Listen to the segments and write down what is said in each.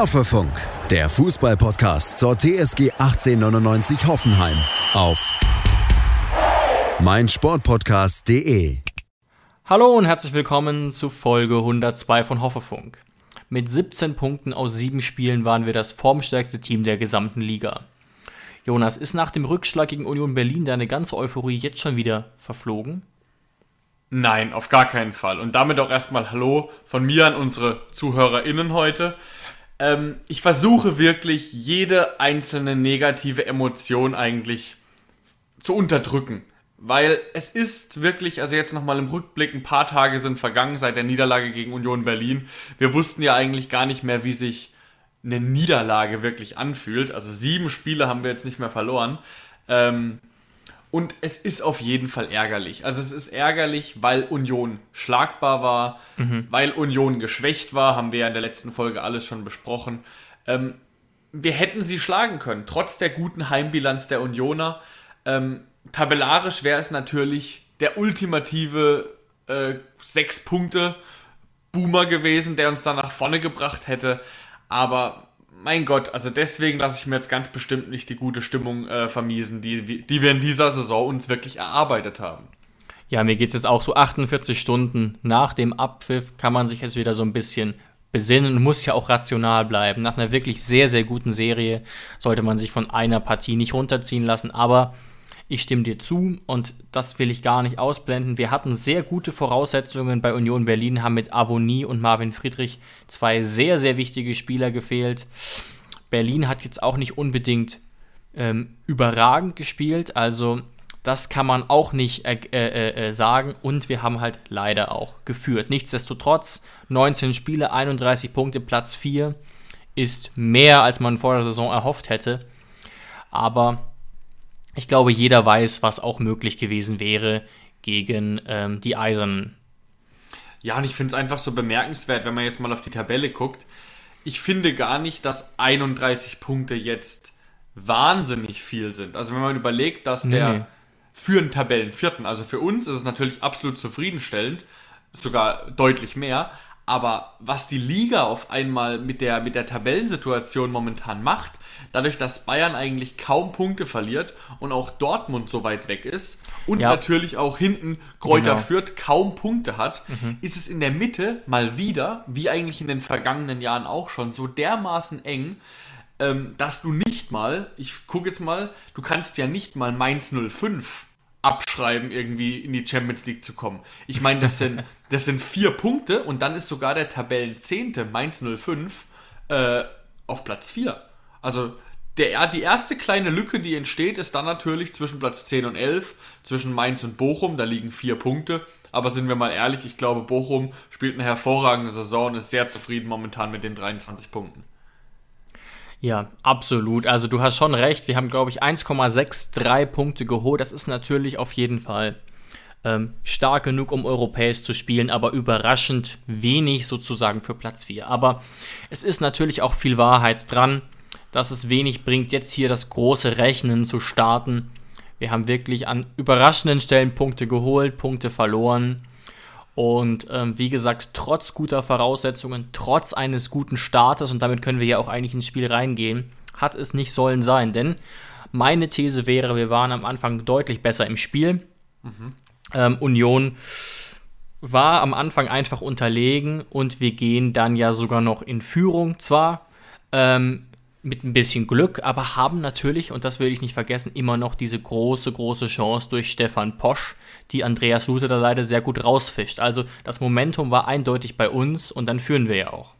Hoffefunk, der Fußballpodcast zur TSG 1899 Hoffenheim auf meinsportpodcast.de. Hallo und herzlich willkommen zu Folge 102 von Hoffefunk. Mit 17 Punkten aus 7 Spielen waren wir das formstärkste Team der gesamten Liga. Jonas, ist nach dem Rückschlag gegen Union Berlin deine ganze Euphorie jetzt schon wieder verflogen? Nein, auf gar keinen Fall. Und damit auch erstmal Hallo von mir an unsere ZuhörerInnen heute. Ähm, ich versuche wirklich jede einzelne negative Emotion eigentlich zu unterdrücken. Weil es ist wirklich, also jetzt nochmal im Rückblick, ein paar Tage sind vergangen seit der Niederlage gegen Union Berlin. Wir wussten ja eigentlich gar nicht mehr, wie sich eine Niederlage wirklich anfühlt. Also sieben Spiele haben wir jetzt nicht mehr verloren. Ähm, und es ist auf jeden Fall ärgerlich. Also es ist ärgerlich, weil Union schlagbar war, mhm. weil Union geschwächt war, haben wir ja in der letzten Folge alles schon besprochen. Ähm, wir hätten sie schlagen können, trotz der guten Heimbilanz der Unioner. Ähm, tabellarisch wäre es natürlich der ultimative äh, sechs Punkte Boomer gewesen, der uns dann nach vorne gebracht hätte. Aber mein Gott, also deswegen lasse ich mir jetzt ganz bestimmt nicht die gute Stimmung äh, vermiesen, die, die wir in dieser Saison uns wirklich erarbeitet haben. Ja, mir geht es jetzt auch so 48 Stunden nach dem Abpfiff, kann man sich jetzt wieder so ein bisschen besinnen und muss ja auch rational bleiben. Nach einer wirklich sehr, sehr guten Serie sollte man sich von einer Partie nicht runterziehen lassen, aber ich stimme dir zu und das will ich gar nicht ausblenden. Wir hatten sehr gute Voraussetzungen bei Union Berlin, haben mit Avonie und Marvin Friedrich zwei sehr, sehr wichtige Spieler gefehlt. Berlin hat jetzt auch nicht unbedingt ähm, überragend gespielt, also das kann man auch nicht äh, äh, äh, sagen und wir haben halt leider auch geführt. Nichtsdestotrotz, 19 Spiele, 31 Punkte, Platz 4 ist mehr, als man vor der Saison erhofft hätte. Aber ich glaube, jeder weiß, was auch möglich gewesen wäre gegen ähm, die Eisernen. Ja, und ich finde es einfach so bemerkenswert, wenn man jetzt mal auf die Tabelle guckt. Ich finde gar nicht, dass 31 Punkte jetzt wahnsinnig viel sind. Also wenn man überlegt, dass nee. der für einen Tabellenvierten, also für uns ist es natürlich absolut zufriedenstellend, sogar deutlich mehr, aber was die Liga auf einmal mit der, mit der Tabellensituation momentan macht, dadurch, dass Bayern eigentlich kaum Punkte verliert und auch Dortmund so weit weg ist und ja. natürlich auch hinten Kräuter genau. Fürth kaum Punkte hat, mhm. ist es in der Mitte mal wieder, wie eigentlich in den vergangenen Jahren auch schon, so dermaßen eng, ähm, dass du nicht mal, ich gucke jetzt mal, du kannst ja nicht mal Mainz 05 abschreiben, irgendwie in die Champions League zu kommen. Ich meine, das sind, das sind vier Punkte und dann ist sogar der Tabellenzehnte Mainz 05 äh, auf Platz 4. Also der, die erste kleine Lücke, die entsteht, ist dann natürlich zwischen Platz 10 und 11, zwischen Mainz und Bochum, da liegen vier Punkte. Aber sind wir mal ehrlich, ich glaube, Bochum spielt eine hervorragende Saison und ist sehr zufrieden momentan mit den 23 Punkten. Ja, absolut. Also du hast schon recht. Wir haben, glaube ich, 1,63 Punkte geholt. Das ist natürlich auf jeden Fall ähm, stark genug, um europäisch zu spielen, aber überraschend wenig sozusagen für Platz 4. Aber es ist natürlich auch viel Wahrheit dran, dass es wenig bringt, jetzt hier das große Rechnen zu starten. Wir haben wirklich an überraschenden Stellen Punkte geholt, Punkte verloren. Und ähm, wie gesagt, trotz guter Voraussetzungen, trotz eines guten Startes, und damit können wir ja auch eigentlich ins Spiel reingehen, hat es nicht sollen sein. Denn meine These wäre, wir waren am Anfang deutlich besser im Spiel. Mhm. Ähm, Union war am Anfang einfach unterlegen und wir gehen dann ja sogar noch in Führung. Zwar ähm, mit ein bisschen Glück, aber haben natürlich, und das will ich nicht vergessen, immer noch diese große, große Chance durch Stefan Posch, die Andreas Luther da leider sehr gut rausfischt. Also das Momentum war eindeutig bei uns und dann führen wir ja auch.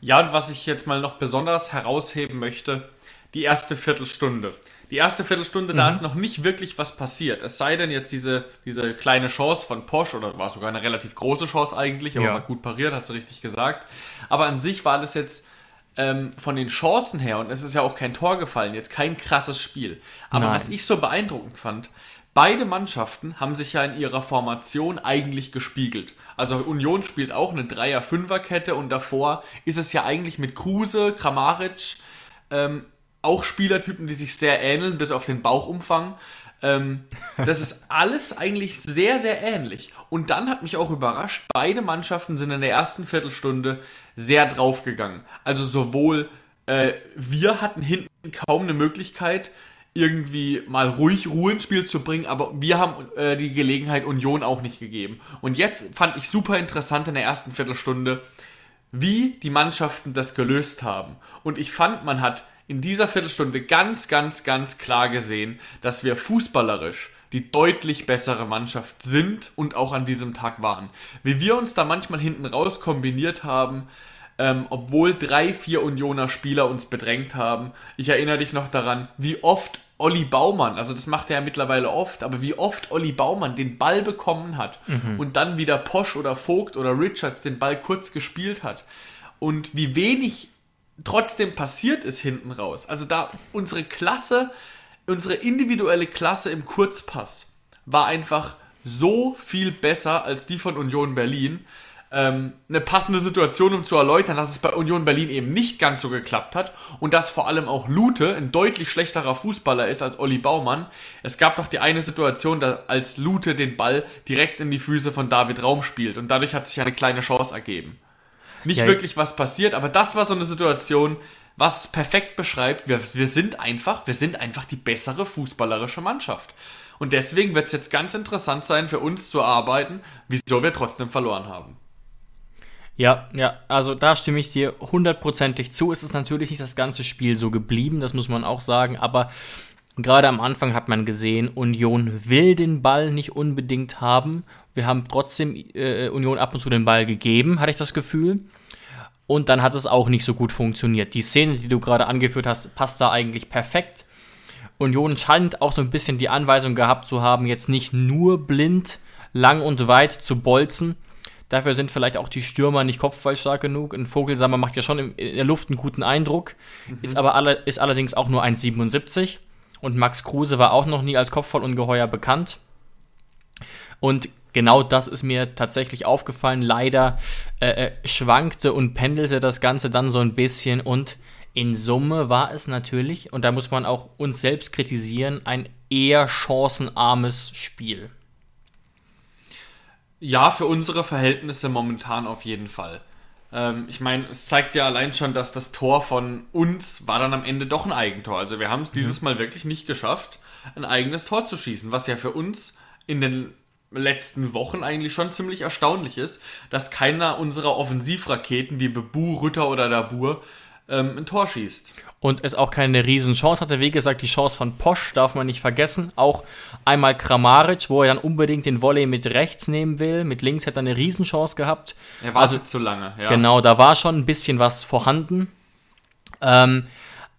Ja, und was ich jetzt mal noch besonders herausheben möchte, die erste Viertelstunde. Die erste Viertelstunde, mhm. da ist noch nicht wirklich was passiert. Es sei denn jetzt diese, diese kleine Chance von Posch, oder war sogar eine relativ große Chance eigentlich, aber ja. war gut pariert, hast du richtig gesagt. Aber an sich war das jetzt ähm, von den Chancen her, und es ist ja auch kein Tor gefallen, jetzt kein krasses Spiel. Aber Nein. was ich so beeindruckend fand, beide Mannschaften haben sich ja in ihrer Formation eigentlich gespiegelt. Also Union spielt auch eine Dreier-Fünfer-Kette und davor ist es ja eigentlich mit Kruse, Kramaric, ähm, auch Spielertypen, die sich sehr ähneln, bis auf den Bauchumfang. Ähm, das ist alles eigentlich sehr, sehr ähnlich. Und dann hat mich auch überrascht, beide Mannschaften sind in der ersten Viertelstunde sehr draufgegangen. Also sowohl äh, wir hatten hinten kaum eine Möglichkeit, irgendwie mal ruhig Ruhe ins Spiel zu bringen, aber wir haben äh, die Gelegenheit Union auch nicht gegeben. Und jetzt fand ich super interessant in der ersten Viertelstunde, wie die Mannschaften das gelöst haben. Und ich fand, man hat in dieser Viertelstunde ganz, ganz, ganz klar gesehen, dass wir fußballerisch die deutlich bessere Mannschaft sind und auch an diesem Tag waren. Wie wir uns da manchmal hinten raus kombiniert haben, ähm, obwohl drei, vier Unioner Spieler uns bedrängt haben. Ich erinnere dich noch daran, wie oft Olli Baumann, also das macht er ja mittlerweile oft, aber wie oft Olli Baumann den Ball bekommen hat mhm. und dann wieder Posch oder Vogt oder Richards den Ball kurz gespielt hat und wie wenig trotzdem passiert ist hinten raus. Also da unsere Klasse, unsere individuelle Klasse im Kurzpass war einfach so viel besser als die von Union Berlin ähm, eine passende Situation, um zu erläutern, dass es bei Union Berlin eben nicht ganz so geklappt hat und dass vor allem auch Lute ein deutlich schlechterer Fußballer ist als Olli Baumann. Es gab doch die eine Situation, da, als Lute den Ball direkt in die Füße von David Raum spielt und dadurch hat sich eine kleine Chance ergeben. Nicht ja, wirklich was passiert, aber das war so eine Situation, was es perfekt beschreibt. Wir, wir sind einfach, wir sind einfach die bessere fußballerische Mannschaft. Und deswegen wird es jetzt ganz interessant sein für uns zu arbeiten, wieso wir trotzdem verloren haben. Ja, ja, also da stimme ich dir hundertprozentig zu. Es ist natürlich nicht das ganze Spiel so geblieben, das muss man auch sagen, aber gerade am Anfang hat man gesehen, Union will den Ball nicht unbedingt haben. Wir haben trotzdem äh, Union ab und zu den Ball gegeben, hatte ich das Gefühl. Und dann hat es auch nicht so gut funktioniert. Die Szene, die du gerade angeführt hast, passt da eigentlich perfekt. Union scheint auch so ein bisschen die Anweisung gehabt zu haben, jetzt nicht nur blind lang und weit zu bolzen, Dafür sind vielleicht auch die Stürmer nicht kopfballstark genug. Ein Vogelsammer macht ja schon in der Luft einen guten Eindruck, mhm. ist aber alle, ist allerdings auch nur 1,77. Und Max Kruse war auch noch nie als Kopfballungeheuer bekannt. Und genau das ist mir tatsächlich aufgefallen. Leider äh, äh, schwankte und pendelte das Ganze dann so ein bisschen. Und in Summe war es natürlich, und da muss man auch uns selbst kritisieren, ein eher chancenarmes Spiel. Ja, für unsere Verhältnisse momentan auf jeden Fall. Ähm, ich meine, es zeigt ja allein schon, dass das Tor von uns war dann am Ende doch ein Eigentor. Also wir haben es mhm. dieses Mal wirklich nicht geschafft, ein eigenes Tor zu schießen, was ja für uns in den letzten Wochen eigentlich schon ziemlich erstaunlich ist, dass keiner unserer Offensivraketen wie Bebu, Rütter oder Dabur ähm, ein Tor schießt und es auch keine Riesenchance hatte. Wie gesagt, die Chance von Posch darf man nicht vergessen. Auch einmal Kramaric, wo er dann unbedingt den Volley mit rechts nehmen will. Mit links hätte er eine Riesenchance gehabt. Er war also zu lange, ja. Genau, da war schon ein bisschen was vorhanden. Ähm,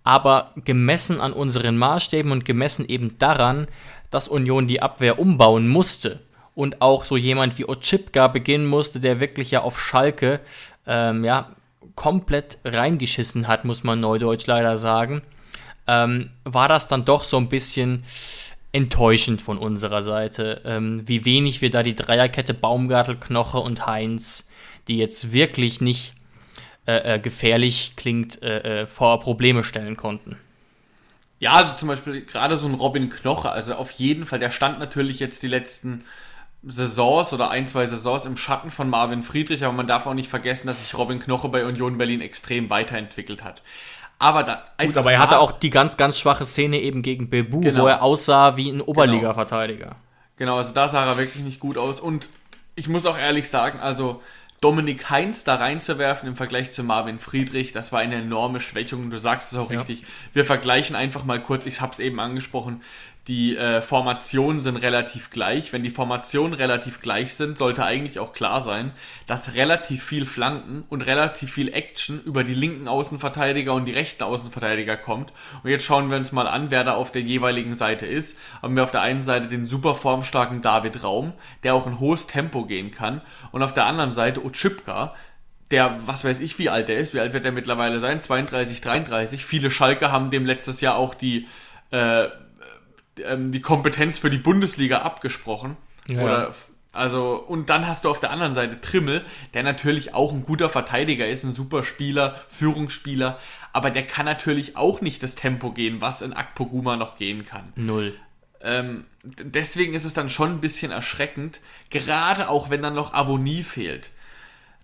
aber gemessen an unseren Maßstäben und gemessen eben daran, dass Union die Abwehr umbauen musste und auch so jemand wie Ochipka beginnen musste, der wirklich ja auf Schalke ähm, ja, komplett reingeschissen hat, muss man neudeutsch leider sagen, ähm, war das dann doch so ein bisschen enttäuschend von unserer Seite, ähm, wie wenig wir da die Dreierkette Baumgartel, Knoche und Heinz, die jetzt wirklich nicht äh, äh, gefährlich klingt, äh, äh vor Probleme stellen konnten. Ja, also zum Beispiel gerade so ein Robin Knoche, also auf jeden Fall, der stand natürlich jetzt die letzten Saisons oder ein, zwei Saisons im Schatten von Marvin Friedrich, aber man darf auch nicht vergessen, dass sich Robin Knoche bei Union Berlin extrem weiterentwickelt hat. Aber da Gut, aber er hatte auch die ganz, ganz schwache Szene eben gegen Bebu, genau. wo er aussah wie ein Oberliga-Verteidiger. Genau. genau, also da sah er wirklich nicht gut aus. Und ich muss auch ehrlich sagen, also Dominik Heinz da reinzuwerfen im Vergleich zu Marvin Friedrich, das war eine enorme Schwächung. Du sagst es auch ja. richtig. Wir vergleichen einfach mal kurz, ich habe es eben angesprochen, die äh, Formationen sind relativ gleich. Wenn die Formationen relativ gleich sind, sollte eigentlich auch klar sein, dass relativ viel Flanken und relativ viel Action über die linken Außenverteidiger und die rechten Außenverteidiger kommt. Und jetzt schauen wir uns mal an, wer da auf der jeweiligen Seite ist. Haben wir auf der einen Seite den super formstarken David Raum, der auch ein hohes Tempo gehen kann. Und auf der anderen Seite Ochipka, der, was weiß ich, wie alt der ist, wie alt wird der mittlerweile sein? 32, 33. Viele Schalke haben dem letztes Jahr auch die äh, ähm, die Kompetenz für die Bundesliga abgesprochen. Ja. Oder also, und dann hast du auf der anderen Seite Trimmel, der natürlich auch ein guter Verteidiger ist, ein super Spieler, Führungsspieler, aber der kann natürlich auch nicht das Tempo gehen, was in Akpoguma noch gehen kann. Null. Ähm, deswegen ist es dann schon ein bisschen erschreckend, gerade auch wenn dann noch Avonie fehlt,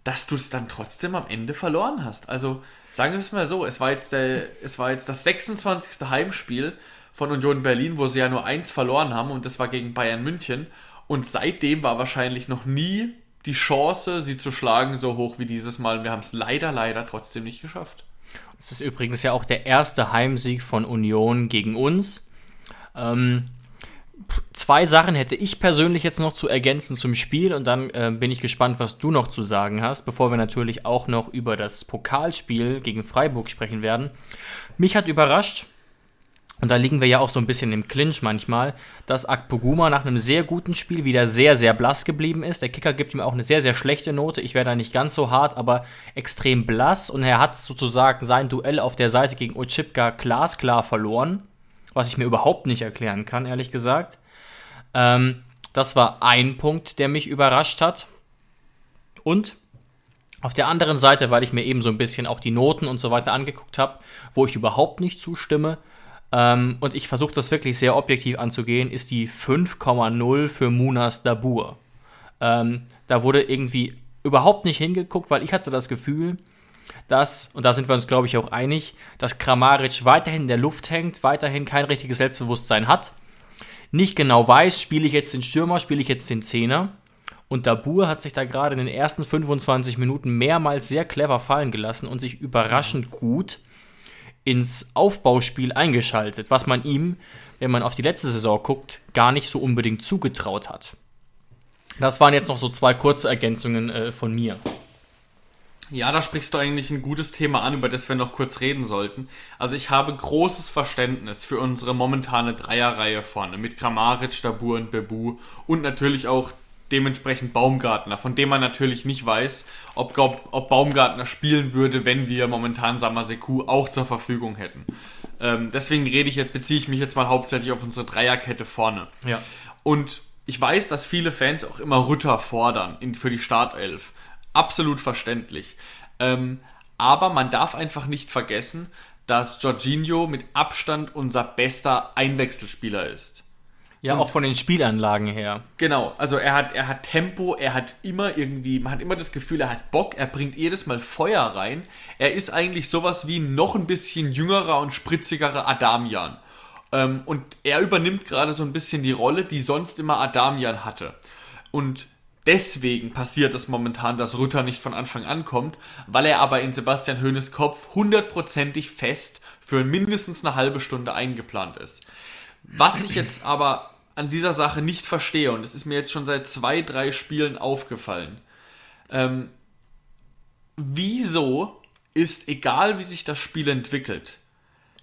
dass du es dann trotzdem am Ende verloren hast. Also sagen wir es mal so, es war jetzt, der, es war jetzt das 26. Heimspiel von Union Berlin, wo sie ja nur eins verloren haben und das war gegen Bayern München. Und seitdem war wahrscheinlich noch nie die Chance, sie zu schlagen, so hoch wie dieses Mal. Wir haben es leider, leider trotzdem nicht geschafft. Es ist übrigens ja auch der erste Heimsieg von Union gegen uns. Ähm, zwei Sachen hätte ich persönlich jetzt noch zu ergänzen zum Spiel und dann äh, bin ich gespannt, was du noch zu sagen hast, bevor wir natürlich auch noch über das Pokalspiel gegen Freiburg sprechen werden. Mich hat überrascht, und da liegen wir ja auch so ein bisschen im Clinch manchmal, dass Akpoguma nach einem sehr guten Spiel wieder sehr, sehr blass geblieben ist. Der Kicker gibt ihm auch eine sehr, sehr schlechte Note. Ich wäre da nicht ganz so hart, aber extrem blass. Und er hat sozusagen sein Duell auf der Seite gegen Ochipka glasklar verloren was ich mir überhaupt nicht erklären kann, ehrlich gesagt. Ähm, das war ein Punkt, der mich überrascht hat. Und auf der anderen Seite, weil ich mir eben so ein bisschen auch die Noten und so weiter angeguckt habe, wo ich überhaupt nicht zustimme, ähm, und ich versuche das wirklich sehr objektiv anzugehen, ist die 5,0 für Munas Dabur. Ähm, da wurde irgendwie überhaupt nicht hingeguckt, weil ich hatte das Gefühl, dass, und da sind wir uns, glaube ich, auch einig, dass Kramaric weiterhin in der Luft hängt, weiterhin kein richtiges Selbstbewusstsein hat, nicht genau weiß, spiele ich jetzt den Stürmer, spiele ich jetzt den Zehner. Und Dabur hat sich da gerade in den ersten 25 Minuten mehrmals sehr clever fallen gelassen und sich überraschend gut ins Aufbauspiel eingeschaltet, was man ihm, wenn man auf die letzte Saison guckt, gar nicht so unbedingt zugetraut hat. Das waren jetzt noch so zwei kurze Ergänzungen äh, von mir. Ja, da sprichst du eigentlich ein gutes Thema an, über das wir noch kurz reden sollten. Also ich habe großes Verständnis für unsere momentane Dreierreihe vorne mit Kramaric, Dabur und Bebu und natürlich auch dementsprechend Baumgartner, von dem man natürlich nicht weiß, ob, ob Baumgartner spielen würde, wenn wir momentan Samaseku auch zur Verfügung hätten. Ähm, deswegen rede ich jetzt, beziehe ich mich jetzt mal hauptsächlich auf unsere Dreierkette vorne. Ja. Und ich weiß, dass viele Fans auch immer Rütter fordern in, für die Startelf absolut verständlich. Ähm, aber man darf einfach nicht vergessen, dass Jorginho mit Abstand unser bester Einwechselspieler ist. Ja, und auch von den Spielanlagen her. Genau, also er hat, er hat Tempo, er hat immer irgendwie, man hat immer das Gefühl, er hat Bock, er bringt jedes Mal Feuer rein. Er ist eigentlich sowas wie noch ein bisschen jüngerer und spritzigerer Adamian. Ähm, und er übernimmt gerade so ein bisschen die Rolle, die sonst immer Adamian hatte. Und Deswegen passiert es momentan, dass Rütter nicht von Anfang an kommt, weil er aber in Sebastian Höhnes Kopf hundertprozentig fest für mindestens eine halbe Stunde eingeplant ist. Was ich jetzt aber an dieser Sache nicht verstehe, und es ist mir jetzt schon seit zwei, drei Spielen aufgefallen, ähm, wieso ist, egal wie sich das Spiel entwickelt,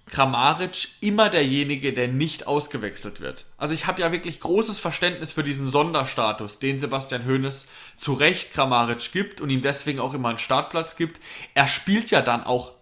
Kramaric immer derjenige, der nicht ausgewechselt wird. Also ich habe ja wirklich großes Verständnis für diesen Sonderstatus, den Sebastian Hoeneß zu Recht Kramaric gibt und ihm deswegen auch immer einen Startplatz gibt. Er spielt ja dann auch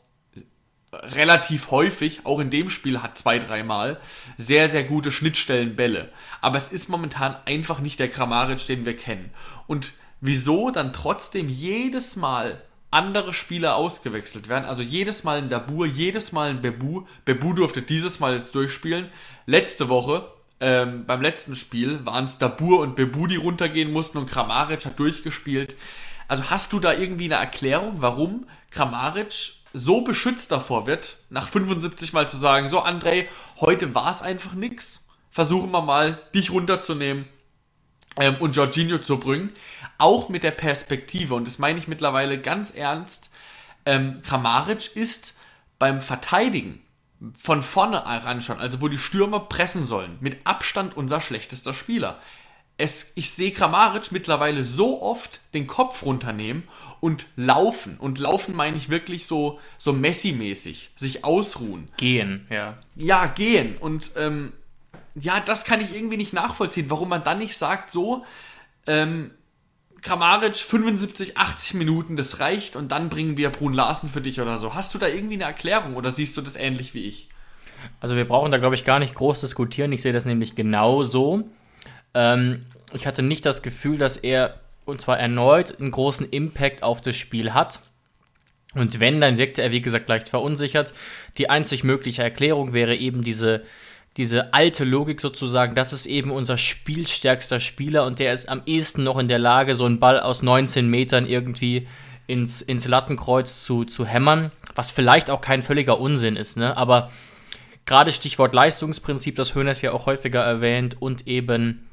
relativ häufig, auch in dem Spiel hat zwei, dreimal, sehr, sehr gute Schnittstellenbälle. Aber es ist momentan einfach nicht der Kramaric, den wir kennen. Und wieso dann trotzdem jedes Mal andere Spieler ausgewechselt werden. Also jedes Mal ein Dabur, jedes Mal ein Bebu. Bebu durfte dieses Mal jetzt durchspielen. Letzte Woche, ähm, beim letzten Spiel, waren es Dabur und Bebu, die runtergehen mussten und Kramaric hat durchgespielt. Also hast du da irgendwie eine Erklärung, warum Kramaric so beschützt davor wird, nach 75 Mal zu sagen, so André, heute war es einfach nix. Versuchen wir mal, dich runterzunehmen ähm, und Jorginho zu bringen auch mit der Perspektive, und das meine ich mittlerweile ganz ernst, ähm, Kramaric ist beim Verteidigen von vorne anschauen, also wo die Stürmer pressen sollen, mit Abstand unser schlechtester Spieler. Es, ich sehe Kramaric mittlerweile so oft den Kopf runternehmen und laufen. Und laufen meine ich wirklich so, so Messi-mäßig, sich ausruhen. Gehen, ja. Ja, gehen. Und ähm, ja, das kann ich irgendwie nicht nachvollziehen, warum man dann nicht sagt, so, ähm, Kramaric 75, 80 Minuten, das reicht und dann bringen wir Brun Larsen für dich oder so. Hast du da irgendwie eine Erklärung oder siehst du das ähnlich wie ich? Also wir brauchen da, glaube ich, gar nicht groß diskutieren. Ich sehe das nämlich genau so. Ähm, ich hatte nicht das Gefühl, dass er, und zwar erneut, einen großen Impact auf das Spiel hat. Und wenn, dann wirkte er, wie gesagt, leicht verunsichert. Die einzig mögliche Erklärung wäre eben diese diese alte Logik sozusagen, das ist eben unser spielstärkster Spieler und der ist am ehesten noch in der Lage, so einen Ball aus 19 Metern irgendwie ins, ins Lattenkreuz zu, zu hämmern, was vielleicht auch kein völliger Unsinn ist, ne? Aber gerade Stichwort Leistungsprinzip, das Hönes ja auch häufiger erwähnt und eben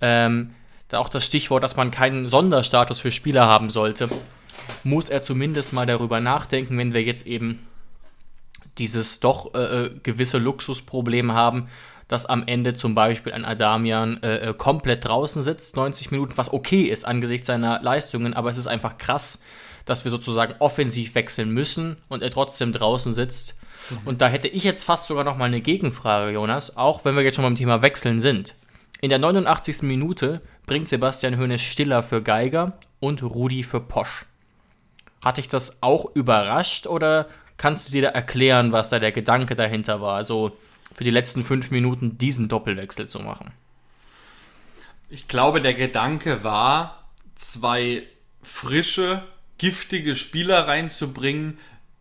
ähm, da auch das Stichwort, dass man keinen Sonderstatus für Spieler haben sollte, muss er zumindest mal darüber nachdenken, wenn wir jetzt eben dieses doch äh, äh, gewisse Luxusproblem haben, dass am Ende zum Beispiel ein Adamian äh, äh komplett draußen sitzt, 90 Minuten, was okay ist angesichts seiner Leistungen, aber es ist einfach krass, dass wir sozusagen offensiv wechseln müssen und er trotzdem draußen sitzt. Mhm. Und da hätte ich jetzt fast sogar noch mal eine Gegenfrage, Jonas, auch wenn wir jetzt schon beim Thema Wechseln sind. In der 89. Minute bringt Sebastian Hoeneß Stiller für Geiger und Rudi für Posch. Hat dich das auch überrascht oder kannst du dir da erklären, was da der Gedanke dahinter war? Also für die letzten fünf Minuten diesen Doppelwechsel zu machen. Ich glaube, der Gedanke war, zwei frische, giftige Spieler reinzubringen,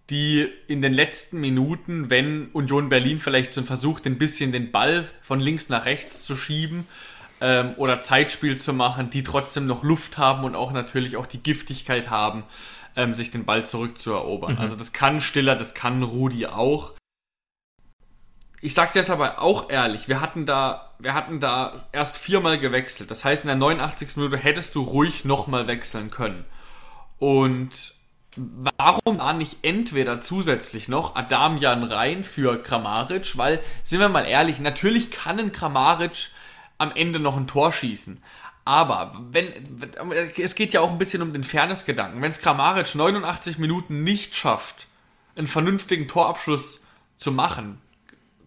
die in den letzten Minuten, wenn Union Berlin vielleicht so versucht, ein bisschen den Ball von links nach rechts zu schieben ähm, oder Zeitspiel zu machen, die trotzdem noch Luft haben und auch natürlich auch die Giftigkeit haben, ähm, sich den Ball zurückzuerobern. Mhm. Also das kann Stiller, das kann Rudi auch. Ich sage jetzt aber auch ehrlich, wir hatten da, wir hatten da erst viermal gewechselt. Das heißt, in der 89. Minute hättest du ruhig nochmal wechseln können. Und warum da nicht entweder zusätzlich noch Adamian rein für Kramaric? Weil, sind wir mal ehrlich, natürlich kann ein Kramaric am Ende noch ein Tor schießen. Aber wenn es geht ja auch ein bisschen um den Fairness-Gedanken. Wenn es Kramaric 89 Minuten nicht schafft, einen vernünftigen Torabschluss zu machen,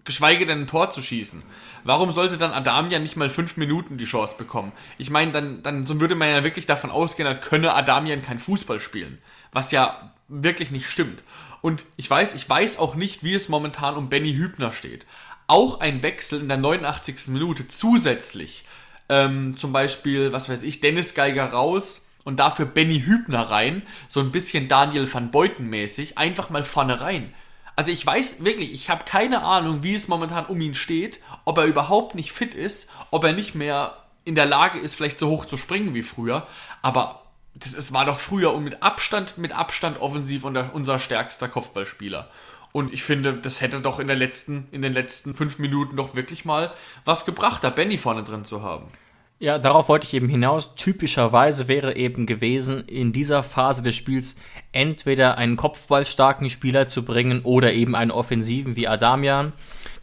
geschweige denn ein Tor zu schießen, warum sollte dann Adamian nicht mal fünf Minuten die Chance bekommen? Ich meine, dann, dann würde man ja wirklich davon ausgehen, als könne Adamian kein Fußball spielen. Was ja wirklich nicht stimmt. Und ich weiß, ich weiß auch nicht, wie es momentan um Benny Hübner steht. Auch ein Wechsel in der 89. Minute zusätzlich ähm, zum Beispiel, was weiß ich, Dennis Geiger raus und dafür Benny Hübner rein, so ein bisschen Daniel van Beuten mäßig, einfach mal vorne rein. Also ich weiß wirklich, ich habe keine Ahnung, wie es momentan um ihn steht, ob er überhaupt nicht fit ist, ob er nicht mehr in der Lage ist, vielleicht so hoch zu springen wie früher, aber das ist, war doch früher und mit Abstand, mit Abstand offensiv unser, unser stärkster Kopfballspieler. Und ich finde, das hätte doch in, der letzten, in den letzten fünf Minuten doch wirklich mal was gebracht, da Benny vorne drin zu haben. Ja, darauf wollte ich eben hinaus. Typischerweise wäre eben gewesen, in dieser Phase des Spiels entweder einen kopfballstarken Spieler zu bringen oder eben einen offensiven wie Adamian.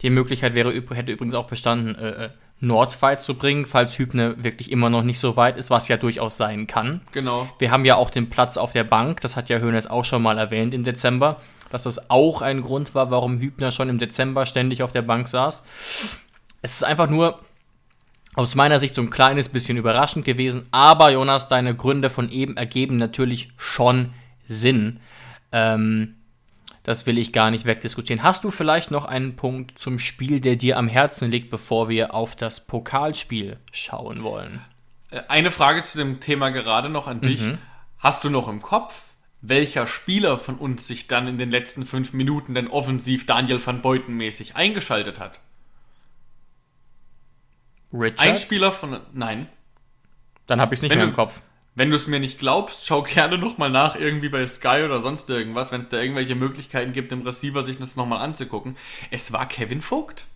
Die Möglichkeit wäre, hätte übrigens auch bestanden, äh, äh Nordfight zu bringen, falls Hübner wirklich immer noch nicht so weit ist, was ja durchaus sein kann. Genau. Wir haben ja auch den Platz auf der Bank, das hat ja Hönes auch schon mal erwähnt im Dezember dass das auch ein Grund war, warum Hübner schon im Dezember ständig auf der Bank saß. Es ist einfach nur aus meiner Sicht so ein kleines bisschen überraschend gewesen, aber Jonas, deine Gründe von eben ergeben natürlich schon Sinn. Ähm, das will ich gar nicht wegdiskutieren. Hast du vielleicht noch einen Punkt zum Spiel, der dir am Herzen liegt, bevor wir auf das Pokalspiel schauen wollen? Äh, eine Frage zu dem Thema gerade noch an dich. Mhm. Hast du noch im Kopf, welcher Spieler von uns sich dann in den letzten fünf Minuten denn offensiv Daniel van Beuten mäßig eingeschaltet hat. Richards? Ein Spieler von. Nein. Dann habe ich es nicht wenn mehr im Kopf. Wenn du es mir nicht glaubst, schau gerne nochmal nach, irgendwie bei Sky oder sonst irgendwas, wenn es da irgendwelche Möglichkeiten gibt, im Receiver sich das nochmal anzugucken. Es war Kevin Vogt.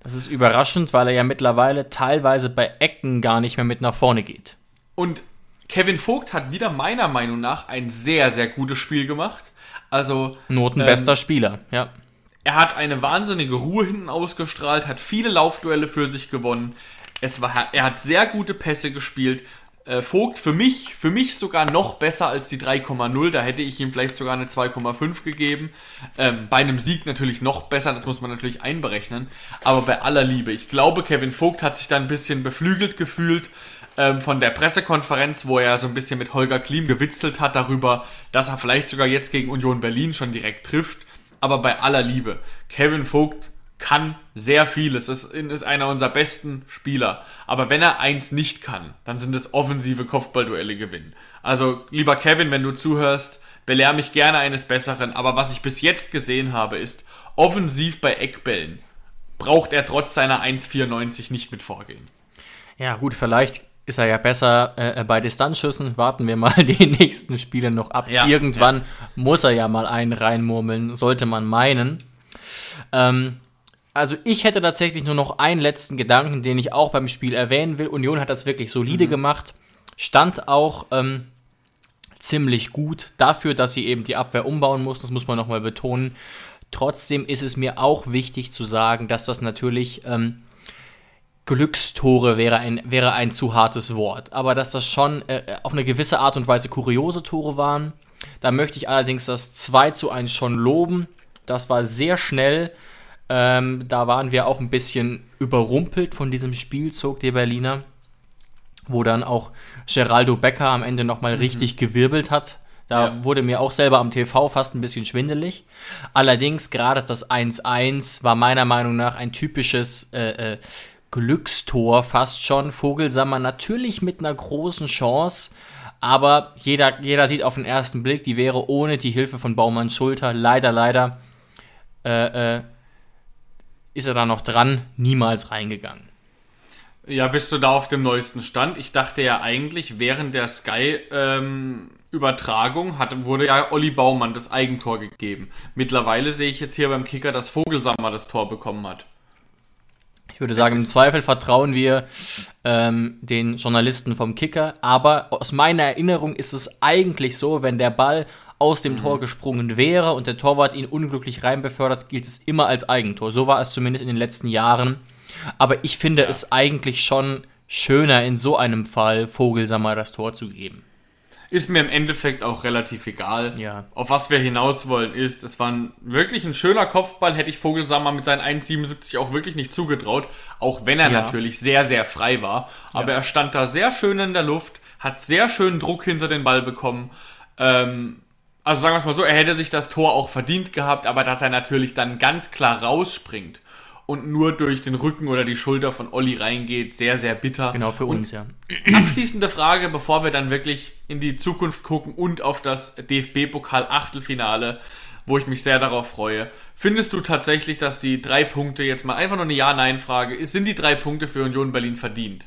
Das ist überraschend, weil er ja mittlerweile teilweise bei Ecken gar nicht mehr mit nach vorne geht. Und Kevin Vogt hat wieder meiner Meinung nach ein sehr, sehr gutes Spiel gemacht. Also. Notenbester ähm, Spieler, ja. Er hat eine wahnsinnige Ruhe hinten ausgestrahlt, hat viele Laufduelle für sich gewonnen. Es war, er hat sehr gute Pässe gespielt. Äh, Vogt für mich, für mich sogar noch besser als die 3,0. Da hätte ich ihm vielleicht sogar eine 2,5 gegeben. Ähm, bei einem Sieg natürlich noch besser, das muss man natürlich einberechnen. Aber bei aller Liebe, ich glaube, Kevin Vogt hat sich da ein bisschen beflügelt gefühlt ähm, von der Pressekonferenz, wo er so ein bisschen mit Holger Klim gewitzelt hat darüber, dass er vielleicht sogar jetzt gegen Union Berlin schon direkt trifft. Aber bei aller Liebe, Kevin Vogt kann sehr vieles. Es ist einer unserer besten Spieler. Aber wenn er eins nicht kann, dann sind es offensive Kopfballduelle gewinnen. Also, lieber Kevin, wenn du zuhörst, belehr mich gerne eines Besseren. Aber was ich bis jetzt gesehen habe, ist offensiv bei Eckbällen braucht er trotz seiner 1,94 nicht mit vorgehen. Ja, gut, vielleicht ist er ja besser äh, bei Distanzschüssen. Warten wir mal die nächsten Spiele noch ab. Ja, Irgendwann ja. muss er ja mal einen reinmurmeln, sollte man meinen. Ähm, also ich hätte tatsächlich nur noch einen letzten Gedanken, den ich auch beim Spiel erwähnen will. Union hat das wirklich solide mhm. gemacht, stand auch ähm, ziemlich gut dafür, dass sie eben die Abwehr umbauen muss. Das muss man nochmal betonen. Trotzdem ist es mir auch wichtig zu sagen, dass das natürlich ähm, Glückstore wäre ein, wäre ein zu hartes Wort, aber dass das schon äh, auf eine gewisse Art und Weise kuriose Tore waren. Da möchte ich allerdings das 2 zu 1 schon loben. Das war sehr schnell. Ähm, da waren wir auch ein bisschen überrumpelt von diesem Spielzug der Berliner, wo dann auch Geraldo Becker am Ende nochmal mhm. richtig gewirbelt hat. Da ja. wurde mir auch selber am TV fast ein bisschen schwindelig. Allerdings gerade das 1-1 war meiner Meinung nach ein typisches äh, äh, Glückstor fast schon. Vogelsammer natürlich mit einer großen Chance, aber jeder, jeder sieht auf den ersten Blick, die wäre ohne die Hilfe von Baumanns Schulter leider, leider äh, äh, ist er da noch dran, niemals reingegangen. Ja, bist du da auf dem neuesten Stand? Ich dachte ja eigentlich, während der Sky-Übertragung ähm, wurde ja Olli Baumann das Eigentor gegeben. Mittlerweile sehe ich jetzt hier beim Kicker, dass Vogelsammer das Tor bekommen hat. Ich würde sagen, im Zweifel vertrauen wir ähm, den Journalisten vom Kicker. Aber aus meiner Erinnerung ist es eigentlich so, wenn der Ball aus dem mhm. Tor gesprungen wäre und der Torwart ihn unglücklich reinbefördert, gilt es immer als Eigentor. So war es zumindest in den letzten Jahren. Aber ich finde ja. es eigentlich schon schöner, in so einem Fall Vogelsammer das Tor zu geben. Ist mir im Endeffekt auch relativ egal. Ja. Auf was wir hinaus wollen ist, es war ein, wirklich ein schöner Kopfball, hätte ich Vogelsammer mit seinen 1,77 auch wirklich nicht zugetraut, auch wenn er ja. natürlich sehr, sehr frei war. Aber ja. er stand da sehr schön in der Luft, hat sehr schön Druck hinter den Ball bekommen. Ähm, also sagen wir es mal so, er hätte sich das Tor auch verdient gehabt, aber dass er natürlich dann ganz klar rausspringt und nur durch den Rücken oder die Schulter von Olli reingeht. Sehr, sehr bitter. Genau, für uns, ja. Abschließende Frage, bevor wir dann wirklich in die Zukunft gucken und auf das DFB-Pokal-Achtelfinale, wo ich mich sehr darauf freue. Findest du tatsächlich, dass die drei Punkte, jetzt mal einfach nur eine Ja-Nein-Frage, sind die drei Punkte für Union Berlin verdient?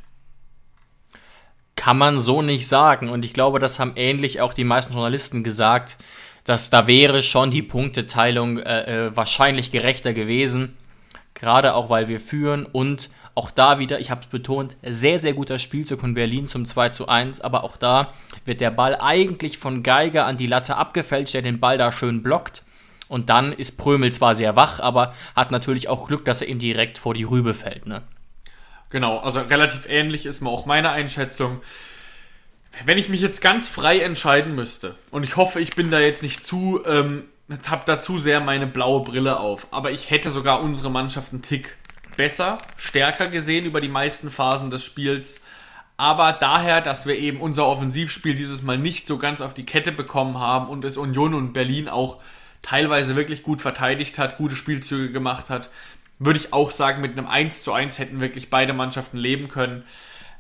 Kann man so nicht sagen. Und ich glaube, das haben ähnlich auch die meisten Journalisten gesagt, dass da wäre schon die Punkteteilung äh, äh wahrscheinlich gerechter gewesen. Gerade auch, weil wir führen und auch da wieder, ich habe es betont, sehr, sehr guter Spielzug von Berlin zum 2 zu 1. Aber auch da wird der Ball eigentlich von Geiger an die Latte abgefälscht, der den Ball da schön blockt. Und dann ist Prömel zwar sehr wach, aber hat natürlich auch Glück, dass er ihm direkt vor die Rübe fällt. Ne? Genau, also relativ ähnlich ist mir auch meine Einschätzung. Wenn ich mich jetzt ganz frei entscheiden müsste, und ich hoffe, ich bin da jetzt nicht zu ähm, habe da zu sehr meine blaue Brille auf. Aber ich hätte sogar unsere Mannschaft einen Tick besser, stärker gesehen über die meisten Phasen des Spiels. Aber daher, dass wir eben unser Offensivspiel dieses Mal nicht so ganz auf die Kette bekommen haben und es Union und Berlin auch teilweise wirklich gut verteidigt hat, gute Spielzüge gemacht hat, würde ich auch sagen, mit einem 1 zu 1 hätten wirklich beide Mannschaften leben können.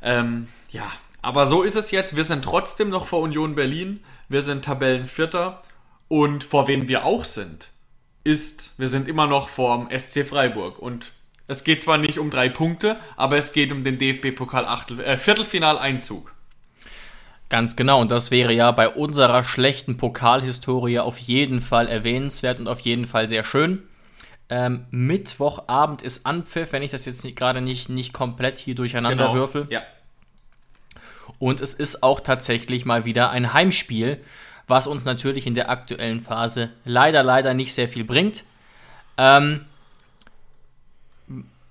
Ähm, ja, aber so ist es jetzt. Wir sind trotzdem noch vor Union Berlin. Wir sind Tabellenvierter und vor wem wir auch sind, ist, wir sind immer noch vorm SC Freiburg. Und es geht zwar nicht um drei Punkte, aber es geht um den DFB-Pokal äh, Viertelfinaleinzug. Ganz genau, und das wäre ja bei unserer schlechten Pokalhistorie auf jeden Fall erwähnenswert und auf jeden Fall sehr schön. Ähm, Mittwochabend ist Anpfiff, wenn ich das jetzt gerade nicht, nicht komplett hier durcheinander genau. würfel. Ja. Und es ist auch tatsächlich mal wieder ein Heimspiel was uns natürlich in der aktuellen Phase leider, leider nicht sehr viel bringt. Ähm,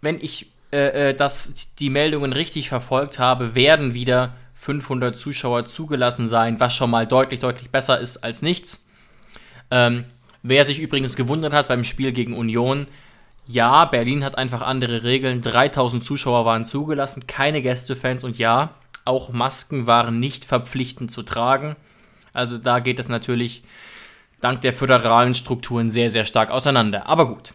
wenn ich äh, äh das, die Meldungen richtig verfolgt habe, werden wieder 500 Zuschauer zugelassen sein, was schon mal deutlich, deutlich besser ist als nichts. Ähm, wer sich übrigens gewundert hat beim Spiel gegen Union, ja, Berlin hat einfach andere Regeln. 3000 Zuschauer waren zugelassen, keine Gästefans und ja, auch Masken waren nicht verpflichtend zu tragen. Also da geht es natürlich dank der föderalen Strukturen sehr, sehr stark auseinander. Aber gut.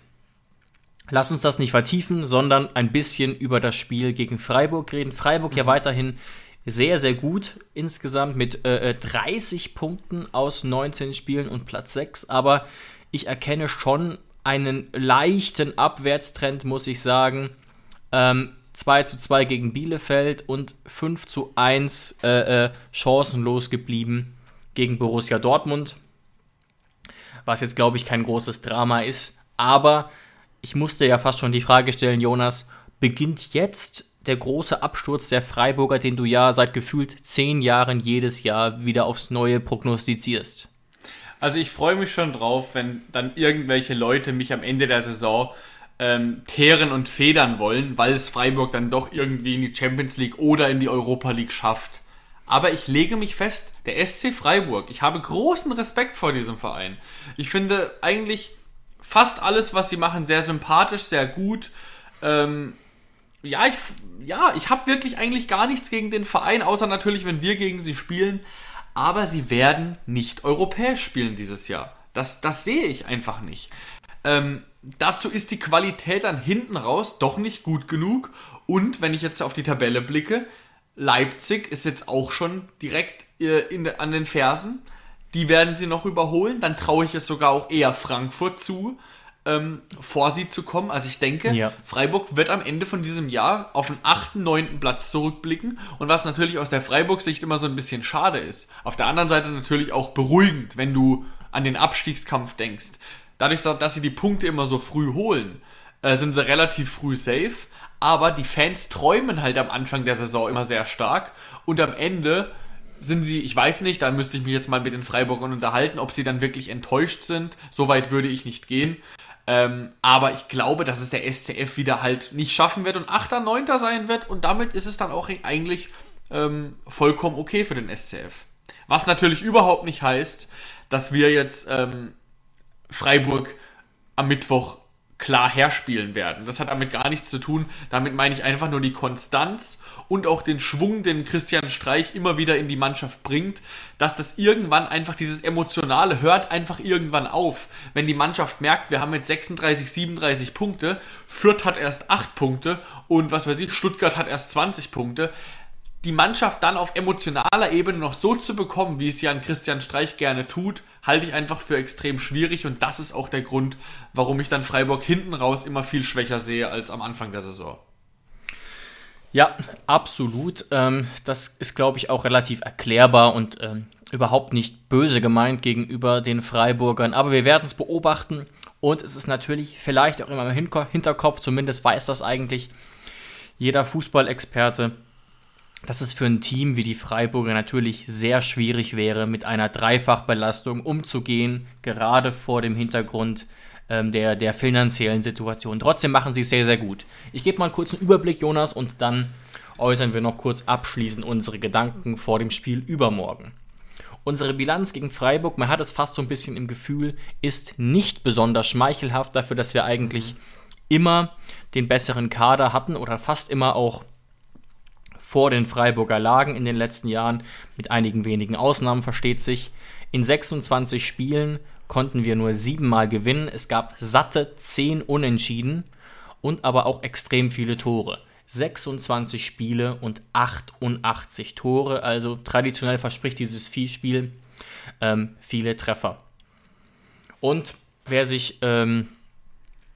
Lass uns das nicht vertiefen, sondern ein bisschen über das Spiel gegen Freiburg reden. Freiburg ja mhm. weiterhin sehr, sehr gut insgesamt mit äh, 30 äh, Punkten aus 19 Spielen und Platz 6. Aber ich erkenne schon einen leichten Abwärtstrend, muss ich sagen. Ähm, 2 zu 2 gegen Bielefeld und 5 zu 1 äh, äh, chancenlos geblieben gegen Borussia Dortmund. Was jetzt, glaube ich, kein großes Drama ist. Aber ich musste ja fast schon die Frage stellen, Jonas, beginnt jetzt der große Absturz der Freiburger, den du ja seit gefühlt zehn Jahren jedes Jahr wieder aufs Neue prognostizierst? Also ich freue mich schon drauf, wenn dann irgendwelche Leute mich am Ende der Saison ähm, teeren und federn wollen, weil es Freiburg dann doch irgendwie in die Champions League oder in die Europa League schafft. Aber ich lege mich fest, der SC Freiburg, ich habe großen Respekt vor diesem Verein. Ich finde eigentlich fast alles, was sie machen, sehr sympathisch, sehr gut. Ähm, ja, ich, ja, ich habe wirklich eigentlich gar nichts gegen den Verein, außer natürlich, wenn wir gegen sie spielen aber sie werden nicht europäisch spielen dieses Jahr. Das, das sehe ich einfach nicht. Ähm, dazu ist die Qualität dann hinten raus doch nicht gut genug. Und wenn ich jetzt auf die Tabelle blicke, Leipzig ist jetzt auch schon direkt äh, in, an den Fersen. Die werden sie noch überholen. Dann traue ich es sogar auch eher Frankfurt zu ähm, vor sie zu kommen. Also ich denke, ja. Freiburg wird am Ende von diesem Jahr auf den 8., 9. Platz zurückblicken. Und was natürlich aus der Freiburg-Sicht immer so ein bisschen schade ist. Auf der anderen Seite natürlich auch beruhigend, wenn du an den Abstiegskampf denkst. Dadurch, dass sie die Punkte immer so früh holen, äh, sind sie relativ früh safe. Aber die Fans träumen halt am Anfang der Saison immer sehr stark. Und am Ende sind sie, ich weiß nicht, da müsste ich mich jetzt mal mit den Freiburgern unterhalten, ob sie dann wirklich enttäuscht sind. So weit würde ich nicht gehen. Ähm, aber ich glaube, dass es der SCF wieder halt nicht schaffen wird und 8., 9. sein wird und damit ist es dann auch eigentlich ähm, vollkommen okay für den SCF. Was natürlich überhaupt nicht heißt, dass wir jetzt ähm, Freiburg am Mittwoch klar herspielen werden. Das hat damit gar nichts zu tun. Damit meine ich einfach nur die Konstanz und auch den Schwung, den Christian Streich immer wieder in die Mannschaft bringt, dass das irgendwann einfach dieses Emotionale hört einfach irgendwann auf. Wenn die Mannschaft merkt, wir haben jetzt 36, 37 Punkte, Fürth hat erst 8 Punkte und was weiß ich, Stuttgart hat erst 20 Punkte, die Mannschaft dann auf emotionaler Ebene noch so zu bekommen, wie es Jan Christian Streich gerne tut, halte ich einfach für extrem schwierig und das ist auch der Grund, warum ich dann Freiburg hinten raus immer viel schwächer sehe als am Anfang der Saison. Ja, absolut. Ähm, das ist, glaube ich, auch relativ erklärbar und ähm, überhaupt nicht böse gemeint gegenüber den Freiburgern. Aber wir werden es beobachten und es ist natürlich vielleicht auch immer im Hinterkopf, zumindest weiß das eigentlich jeder Fußballexperte, dass es für ein Team wie die Freiburger natürlich sehr schwierig wäre, mit einer Dreifachbelastung umzugehen, gerade vor dem Hintergrund ähm, der, der finanziellen Situation. Trotzdem machen sie es sehr, sehr gut. Ich gebe mal kurz einen Überblick, Jonas, und dann äußern wir noch kurz abschließend unsere Gedanken vor dem Spiel übermorgen. Unsere Bilanz gegen Freiburg, man hat es fast so ein bisschen im Gefühl, ist nicht besonders schmeichelhaft dafür, dass wir eigentlich immer den besseren Kader hatten oder fast immer auch vor den Freiburger Lagen in den letzten Jahren, mit einigen wenigen Ausnahmen versteht sich. In 26 Spielen konnten wir nur siebenmal gewinnen. Es gab satte 10 Unentschieden und aber auch extrem viele Tore. 26 Spiele und 88 Tore. Also traditionell verspricht dieses Spiel ähm, viele Treffer. Und wer sich ähm,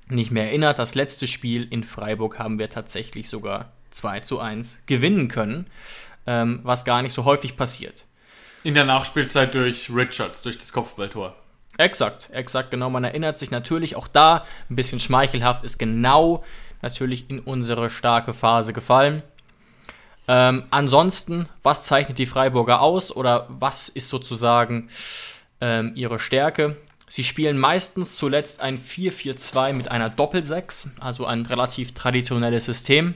nicht mehr erinnert, das letzte Spiel in Freiburg haben wir tatsächlich sogar 2 zu 1 gewinnen können, ähm, was gar nicht so häufig passiert. In der Nachspielzeit durch Richards, durch das Kopfballtor. Exakt, exakt, genau. Man erinnert sich natürlich auch da, ein bisschen schmeichelhaft, ist genau natürlich in unsere starke Phase gefallen. Ähm, ansonsten, was zeichnet die Freiburger aus oder was ist sozusagen ähm, ihre Stärke? Sie spielen meistens zuletzt ein 4-4-2 mit einer Doppel-6, also ein relativ traditionelles System.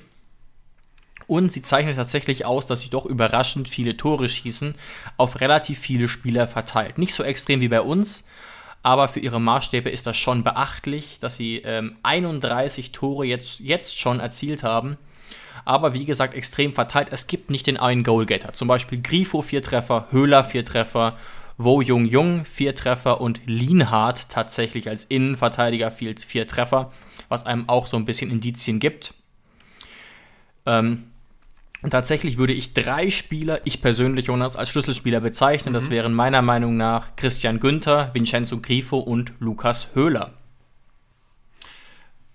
Und sie zeichnet tatsächlich aus, dass sie doch überraschend viele Tore schießen, auf relativ viele Spieler verteilt. Nicht so extrem wie bei uns, aber für ihre Maßstäbe ist das schon beachtlich, dass sie ähm, 31 Tore jetzt, jetzt schon erzielt haben. Aber wie gesagt, extrem verteilt. Es gibt nicht den einen Goalgetter. Zum Beispiel Grifo vier Treffer, Höhler vier Treffer, Wo Jung Jung vier Treffer und Lienhardt tatsächlich als Innenverteidiger vier, Treffer, was einem auch so ein bisschen Indizien gibt. Ähm, und tatsächlich würde ich drei Spieler, ich persönlich, Jonas, als Schlüsselspieler bezeichnen. Mhm. Das wären meiner Meinung nach Christian Günther, Vincenzo Grifo und Lukas Höhler.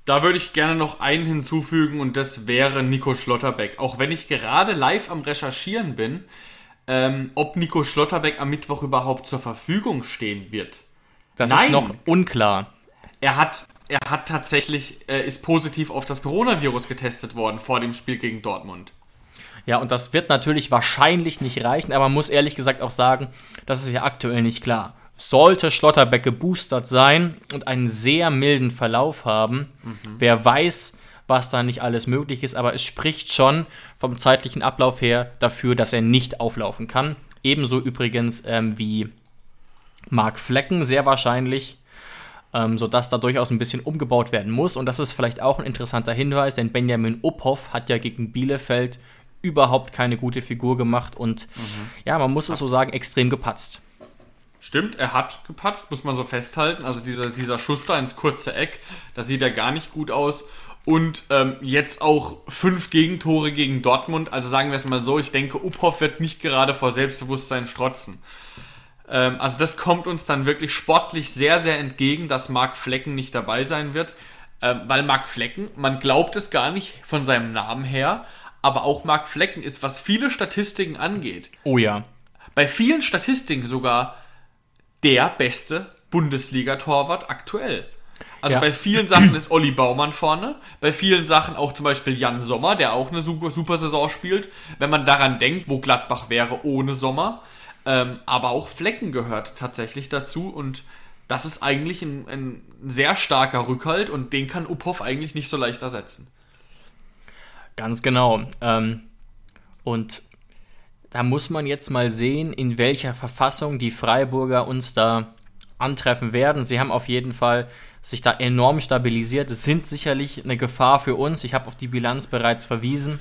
Da würde ich gerne noch einen hinzufügen und das wäre Nico Schlotterbeck. Auch wenn ich gerade live am Recherchieren bin, ähm, ob Nico Schlotterbeck am Mittwoch überhaupt zur Verfügung stehen wird. Das Nein. ist noch unklar. Er hat, er hat tatsächlich, äh, ist positiv auf das Coronavirus getestet worden vor dem Spiel gegen Dortmund. Ja, und das wird natürlich wahrscheinlich nicht reichen, aber man muss ehrlich gesagt auch sagen, das ist ja aktuell nicht klar. Sollte Schlotterbeck geboostert sein und einen sehr milden Verlauf haben, mhm. wer weiß, was da nicht alles möglich ist, aber es spricht schon vom zeitlichen Ablauf her dafür, dass er nicht auflaufen kann. Ebenso übrigens ähm, wie Mark Flecken, sehr wahrscheinlich, ähm, sodass da durchaus ein bisschen umgebaut werden muss. Und das ist vielleicht auch ein interessanter Hinweis, denn Benjamin Uphoff hat ja gegen Bielefeld überhaupt keine gute Figur gemacht und mhm. ja, man muss es so sagen, extrem gepatzt. Stimmt, er hat gepatzt, muss man so festhalten. Also dieser, dieser Schuss da ins kurze Eck, da sieht er gar nicht gut aus. Und ähm, jetzt auch fünf Gegentore gegen Dortmund. Also sagen wir es mal so, ich denke, Uphoff wird nicht gerade vor Selbstbewusstsein strotzen. Ähm, also das kommt uns dann wirklich sportlich sehr, sehr entgegen, dass Marc Flecken nicht dabei sein wird. Ähm, weil Marc Flecken, man glaubt es gar nicht von seinem Namen her, aber auch Marc Flecken ist, was viele Statistiken angeht. Oh ja. Bei vielen Statistiken sogar der beste Bundesliga-Torwart aktuell. Also ja. bei vielen Sachen ist Olli Baumann vorne, bei vielen Sachen auch zum Beispiel Jan Sommer, der auch eine super, super Saison spielt. Wenn man daran denkt, wo Gladbach wäre ohne Sommer. Ähm, aber auch Flecken gehört tatsächlich dazu und das ist eigentlich ein, ein sehr starker Rückhalt und den kann Uphoff eigentlich nicht so leicht ersetzen. Ganz genau. Ähm, und da muss man jetzt mal sehen, in welcher Verfassung die Freiburger uns da antreffen werden. Sie haben auf jeden Fall sich da enorm stabilisiert. Es sind sicherlich eine Gefahr für uns. Ich habe auf die Bilanz bereits verwiesen.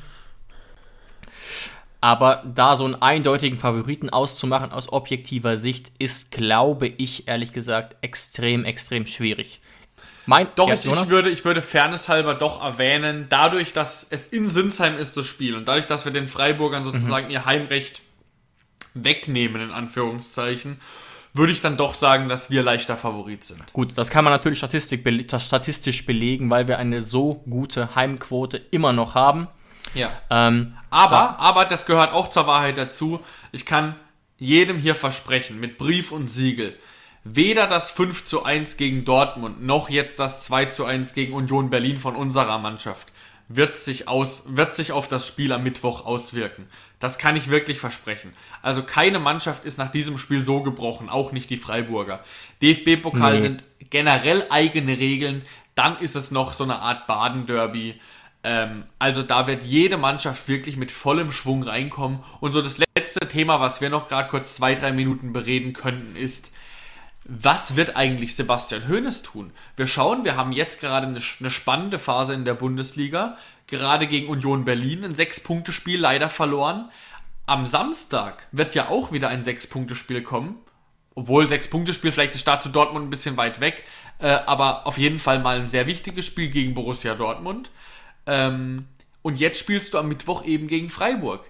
Aber da so einen eindeutigen Favoriten auszumachen aus objektiver Sicht ist, glaube ich, ehrlich gesagt, extrem, extrem schwierig. Mein, doch, ich, ich, würde, ich würde fairnesshalber doch erwähnen, dadurch, dass es in Sinsheim ist, das Spiel, und dadurch, dass wir den Freiburgern sozusagen mhm. ihr Heimrecht wegnehmen, in Anführungszeichen, würde ich dann doch sagen, dass wir leichter Favorit sind. Gut, das kann man natürlich statistisch belegen, weil wir eine so gute Heimquote immer noch haben. Ja. Ähm, aber, aber das gehört auch zur Wahrheit dazu. Ich kann jedem hier versprechen, mit Brief und Siegel, weder das 5 zu 1 gegen Dortmund noch jetzt das 2 zu 1 gegen Union Berlin von unserer Mannschaft wird sich, aus, wird sich auf das Spiel am Mittwoch auswirken. Das kann ich wirklich versprechen. Also keine Mannschaft ist nach diesem Spiel so gebrochen, auch nicht die Freiburger. DFB-Pokal nee. sind generell eigene Regeln, dann ist es noch so eine Art Baden-Derby. Ähm, also da wird jede Mannschaft wirklich mit vollem Schwung reinkommen. Und so das letzte Thema, was wir noch gerade kurz zwei, drei Minuten bereden könnten, ist, was wird eigentlich Sebastian Hoeneß tun? Wir schauen, wir haben jetzt gerade eine, eine spannende Phase in der Bundesliga, gerade gegen Union Berlin, ein Sechs-Punkte-Spiel leider verloren. Am Samstag wird ja auch wieder ein Sechs-Punkte-Spiel kommen. Obwohl Sechs-Punkte-Spiel, vielleicht ist Start zu Dortmund ein bisschen weit weg, äh, aber auf jeden Fall mal ein sehr wichtiges Spiel gegen Borussia Dortmund. Ähm, und jetzt spielst du am Mittwoch eben gegen Freiburg.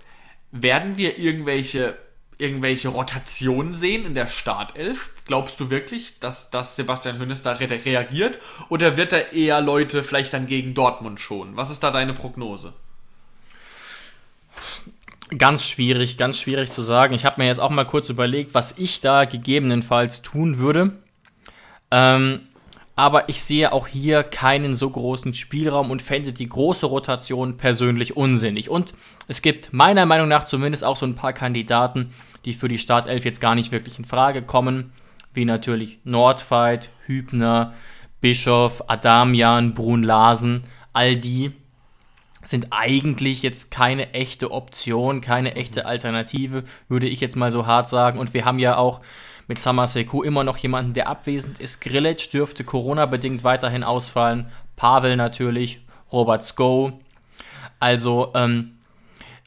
Werden wir irgendwelche irgendwelche Rotationen sehen in der Startelf? Glaubst du wirklich, dass, dass Sebastian Hönes da re reagiert? Oder wird er eher Leute vielleicht dann gegen Dortmund schonen? Was ist da deine Prognose? Ganz schwierig, ganz schwierig zu sagen. Ich habe mir jetzt auch mal kurz überlegt, was ich da gegebenenfalls tun würde. Ähm, aber ich sehe auch hier keinen so großen Spielraum und fände die große Rotation persönlich unsinnig. Und es gibt meiner Meinung nach zumindest auch so ein paar Kandidaten, die für die Startelf jetzt gar nicht wirklich in Frage kommen, wie natürlich Nordfight, Hübner, Bischof, Adamian, Brun Larsen, all die sind eigentlich jetzt keine echte Option, keine echte Alternative, würde ich jetzt mal so hart sagen. Und wir haben ja auch mit Samaseku immer noch jemanden, der abwesend ist. Grillitsch dürfte Corona-bedingt weiterhin ausfallen. Pavel natürlich, Robert Sko. Also ähm,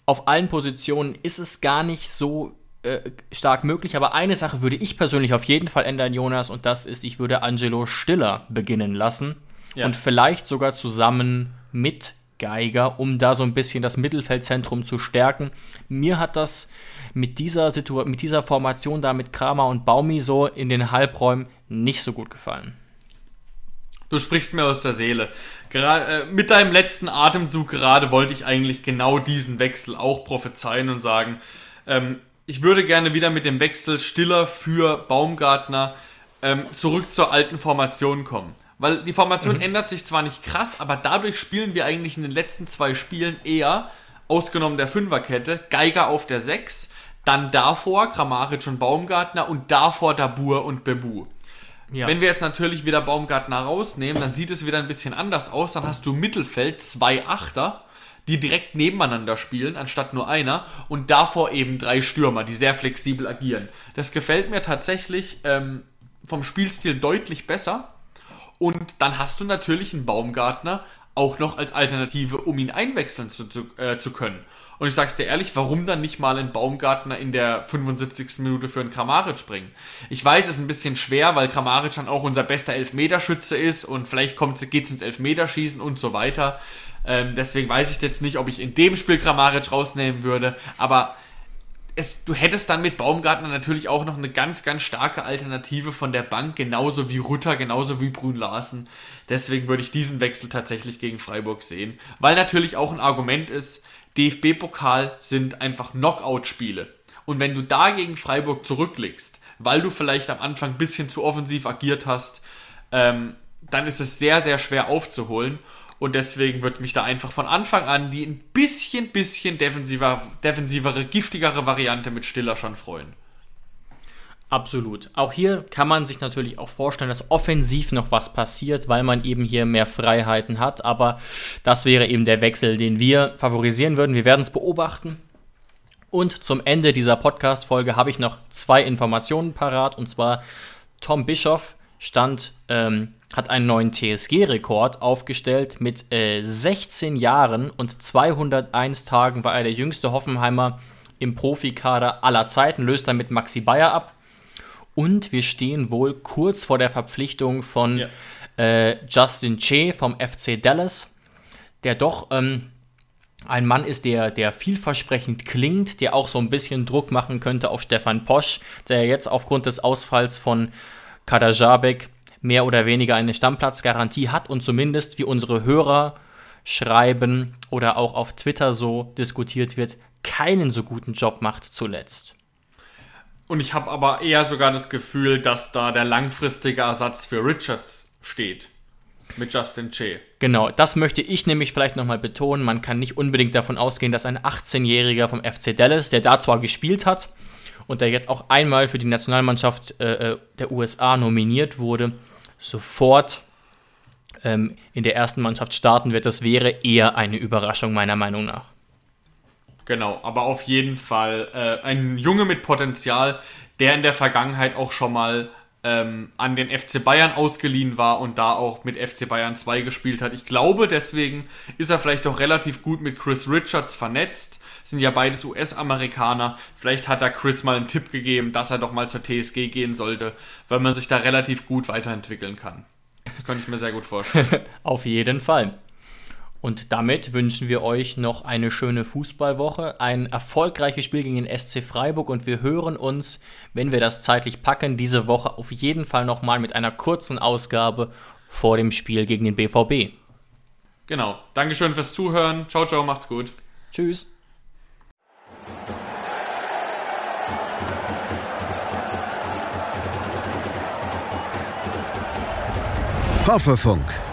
auf allen Positionen ist es gar nicht so äh, stark möglich. Aber eine Sache würde ich persönlich auf jeden Fall ändern, Jonas, und das ist, ich würde Angelo Stiller beginnen lassen. Ja. Und vielleicht sogar zusammen mit Geiger, um da so ein bisschen das Mittelfeldzentrum zu stärken. Mir hat das mit dieser, Situ mit dieser Formation da mit Kramer und Baumi so in den Halbräumen nicht so gut gefallen. Du sprichst mir aus der Seele. Gerade, äh, mit deinem letzten Atemzug gerade wollte ich eigentlich genau diesen Wechsel auch prophezeien und sagen, ähm, ich würde gerne wieder mit dem Wechsel Stiller für Baumgartner ähm, zurück zur alten Formation kommen. Weil die Formation mhm. ändert sich zwar nicht krass, aber dadurch spielen wir eigentlich in den letzten zwei Spielen eher, ausgenommen der Fünferkette, Geiger auf der 6, dann davor Kramaric und Baumgartner und davor Dabur und Bebu. Ja. Wenn wir jetzt natürlich wieder Baumgartner rausnehmen, dann sieht es wieder ein bisschen anders aus. Dann hast du Mittelfeld zwei Achter, die direkt nebeneinander spielen, anstatt nur einer. Und davor eben drei Stürmer, die sehr flexibel agieren. Das gefällt mir tatsächlich ähm, vom Spielstil deutlich besser. Und dann hast du natürlich einen Baumgartner auch noch als Alternative, um ihn einwechseln zu, zu, äh, zu können. Und ich sag's dir ehrlich, warum dann nicht mal einen Baumgartner in der 75. Minute für einen Kramaric bringen? Ich weiß, es ist ein bisschen schwer, weil Kramaric dann auch unser bester Elfmeterschütze ist und vielleicht kommt, geht's ins Elfmeterschießen und so weiter. Ähm, deswegen weiß ich jetzt nicht, ob ich in dem Spiel Kramaric rausnehmen würde, aber es, du hättest dann mit Baumgartner natürlich auch noch eine ganz, ganz starke Alternative von der Bank, genauso wie Rutter, genauso wie Brün Larsen. Deswegen würde ich diesen Wechsel tatsächlich gegen Freiburg sehen. Weil natürlich auch ein Argument ist, DFB-Pokal sind einfach Knockout-Spiele. Und wenn du da gegen Freiburg zurückliegst, weil du vielleicht am Anfang ein bisschen zu offensiv agiert hast, ähm, dann ist es sehr, sehr schwer aufzuholen. Und deswegen wird mich da einfach von Anfang an die ein bisschen, bisschen defensiver, defensivere, giftigere Variante mit Stiller schon freuen. Absolut. Auch hier kann man sich natürlich auch vorstellen, dass offensiv noch was passiert, weil man eben hier mehr Freiheiten hat. Aber das wäre eben der Wechsel, den wir favorisieren würden. Wir werden es beobachten. Und zum Ende dieser Podcast-Folge habe ich noch zwei Informationen parat. Und zwar Tom Bischoff stand ähm, hat einen neuen TSG-Rekord aufgestellt. Mit äh, 16 Jahren und 201 Tagen war er der jüngste Hoffenheimer im Profikader aller Zeiten, löst damit Maxi Bayer ab. Und wir stehen wohl kurz vor der Verpflichtung von ja. äh, Justin Che vom FC Dallas, der doch ähm, ein Mann ist, der, der vielversprechend klingt, der auch so ein bisschen Druck machen könnte auf Stefan Posch, der jetzt aufgrund des Ausfalls von Kadajabek mehr oder weniger eine Stammplatzgarantie hat und zumindest, wie unsere Hörer schreiben oder auch auf Twitter so diskutiert wird, keinen so guten Job macht zuletzt. Und ich habe aber eher sogar das Gefühl, dass da der langfristige Ersatz für Richards steht. Mit Justin Che. Genau, das möchte ich nämlich vielleicht nochmal betonen. Man kann nicht unbedingt davon ausgehen, dass ein 18-Jähriger vom FC Dallas, der da zwar gespielt hat und der jetzt auch einmal für die Nationalmannschaft äh, äh der USA nominiert wurde, sofort ähm, in der ersten Mannschaft starten wird. Das wäre eher eine Überraschung meiner Meinung nach. Genau, aber auf jeden Fall äh, ein Junge mit Potenzial, der in der Vergangenheit auch schon mal ähm, an den FC Bayern ausgeliehen war und da auch mit FC Bayern 2 gespielt hat. Ich glaube, deswegen ist er vielleicht auch relativ gut mit Chris Richards vernetzt. Sind ja beides US-Amerikaner. Vielleicht hat da Chris mal einen Tipp gegeben, dass er doch mal zur TSG gehen sollte, weil man sich da relativ gut weiterentwickeln kann. Das könnte ich mir sehr gut vorstellen. Auf jeden Fall. Und damit wünschen wir euch noch eine schöne Fußballwoche, ein erfolgreiches Spiel gegen den SC Freiburg und wir hören uns, wenn wir das zeitlich packen, diese Woche auf jeden Fall nochmal mit einer kurzen Ausgabe vor dem Spiel gegen den BVB. Genau. Dankeschön fürs Zuhören. Ciao, ciao, macht's gut. Tschüss. Hoffefunk